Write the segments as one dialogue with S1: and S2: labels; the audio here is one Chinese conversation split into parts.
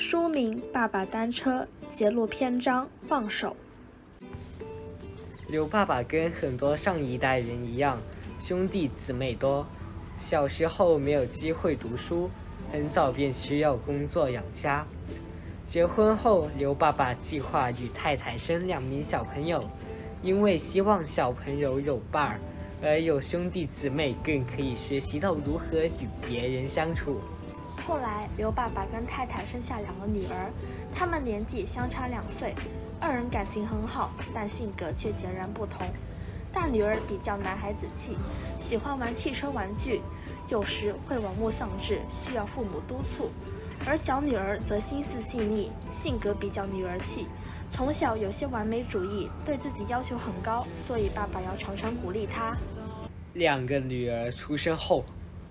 S1: 书名《爸爸单车》，节录篇章《放手》。
S2: 刘爸爸跟很多上一代人一样，兄弟姊妹多，小时候没有机会读书，很早便需要工作养家。结婚后，刘爸爸计划与太太生两名小朋友，因为希望小朋友有伴儿，而有兄弟姊妹更可以学习到如何与别人相处。
S1: 后来，刘爸爸跟太太生下两个女儿，他们年纪相差两岁。二人感情很好，但性格却截然不同。大女儿比较男孩子气，喜欢玩汽车玩具，有时会玩物丧志，需要父母督促；而小女儿则心思细腻，性格比较女儿气，从小有些完美主义，对自己要求很高，所以爸爸要常常鼓励她。
S2: 两个女儿出生后，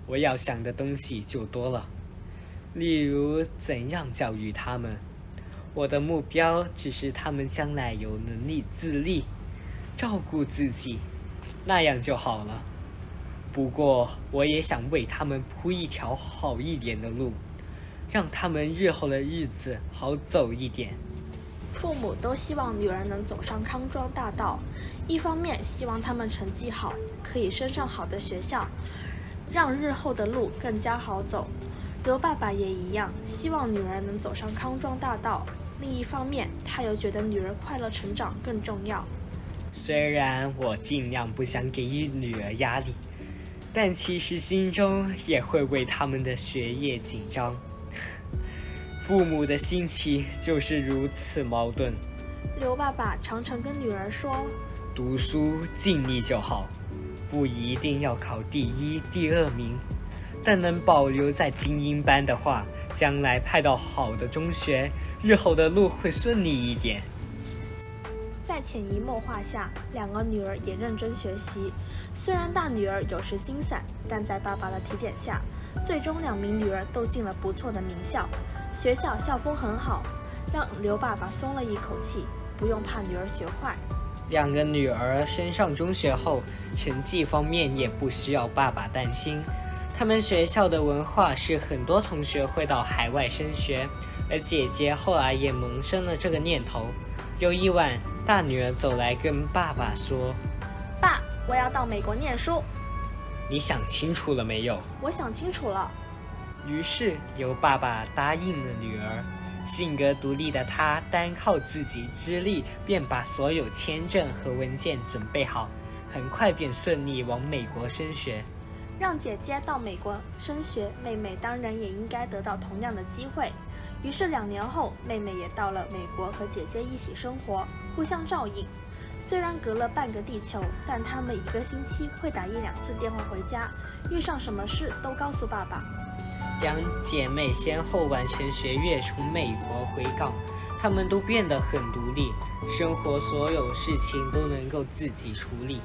S2: 我要想的东西就多了，例如怎样教育他们。我的目标只是他们将来有能力自立，照顾自己，那样就好了。不过，我也想为他们铺一条好一点的路，让他们日后的日子好走一点。
S1: 父母都希望女儿能走上康庄大道，一方面希望他们成绩好，可以升上好的学校，让日后的路更加好走。刘爸爸也一样，希望女儿能走上康庄大道。另一方面，他又觉得女儿快乐成长更重要。
S2: 虽然我尽量不想给予女儿压力，但其实心中也会为他们的学业紧张。父母的心情就是如此矛盾。
S1: 刘爸爸常常跟女儿说：“
S2: 读书尽力就好，不一定要考第一、第二名，但能保留在精英班的话。”将来派到好的中学，日后的路会顺利一点。
S1: 在潜移默化下，两个女儿也认真学习。虽然大女儿有时心散，但在爸爸的提点下，最终两名女儿都进了不错的名校。学校校风很好，让刘爸爸松了一口气，不用怕女儿学坏。
S2: 两个女儿升上中学后，成绩方面也不需要爸爸担心。他们学校的文化是很多同学会到海外升学，而姐姐后来也萌生了这个念头。有一晚，大女儿走来跟爸爸说：“
S1: 爸，我要到美国念书。”
S2: 你想清楚了没有？
S1: 我想清楚了。
S2: 于是由爸爸答应了女儿。性格独立的她，单靠自己之力便把所有签证和文件准备好，很快便顺利往美国升学。
S1: 让姐姐到美国升学，妹妹当然也应该得到同样的机会。于是两年后，妹妹也到了美国和姐姐一起生活，互相照应。虽然隔了半个地球，但她们一个星期会打一两次电话回家，遇上什么事都告诉爸爸。
S2: 两姐妹先后完成学业，从美国回港，她们都变得很独立，生活所有事情都能够自己处理。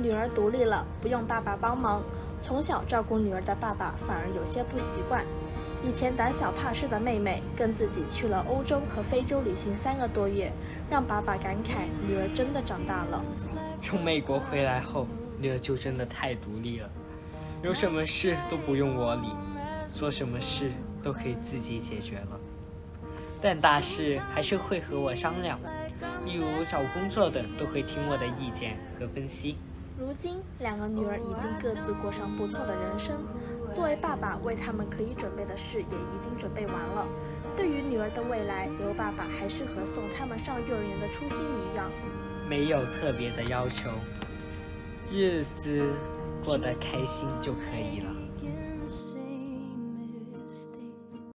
S1: 女儿独立了，不用爸爸帮忙。从小照顾女儿的爸爸反而有些不习惯。以前胆小怕事的妹妹跟自己去了欧洲和非洲旅行三个多月，让爸爸感慨女儿真的长大了。
S2: 从美国回来后，女儿就真的太独立了，有什么事都不用我理，做什么事都可以自己解决了。但大事还是会和我商量，例如找工作的都会听我的意见和分析。
S1: 如今，两个女儿已经各自过上不错的人生。作为爸爸，为他们可以准备的事也已经准备完了。对于女儿的未来，刘爸爸还是和送他们上幼儿园的初心一样，
S2: 没有特别的要求，日子过得开心就可以了。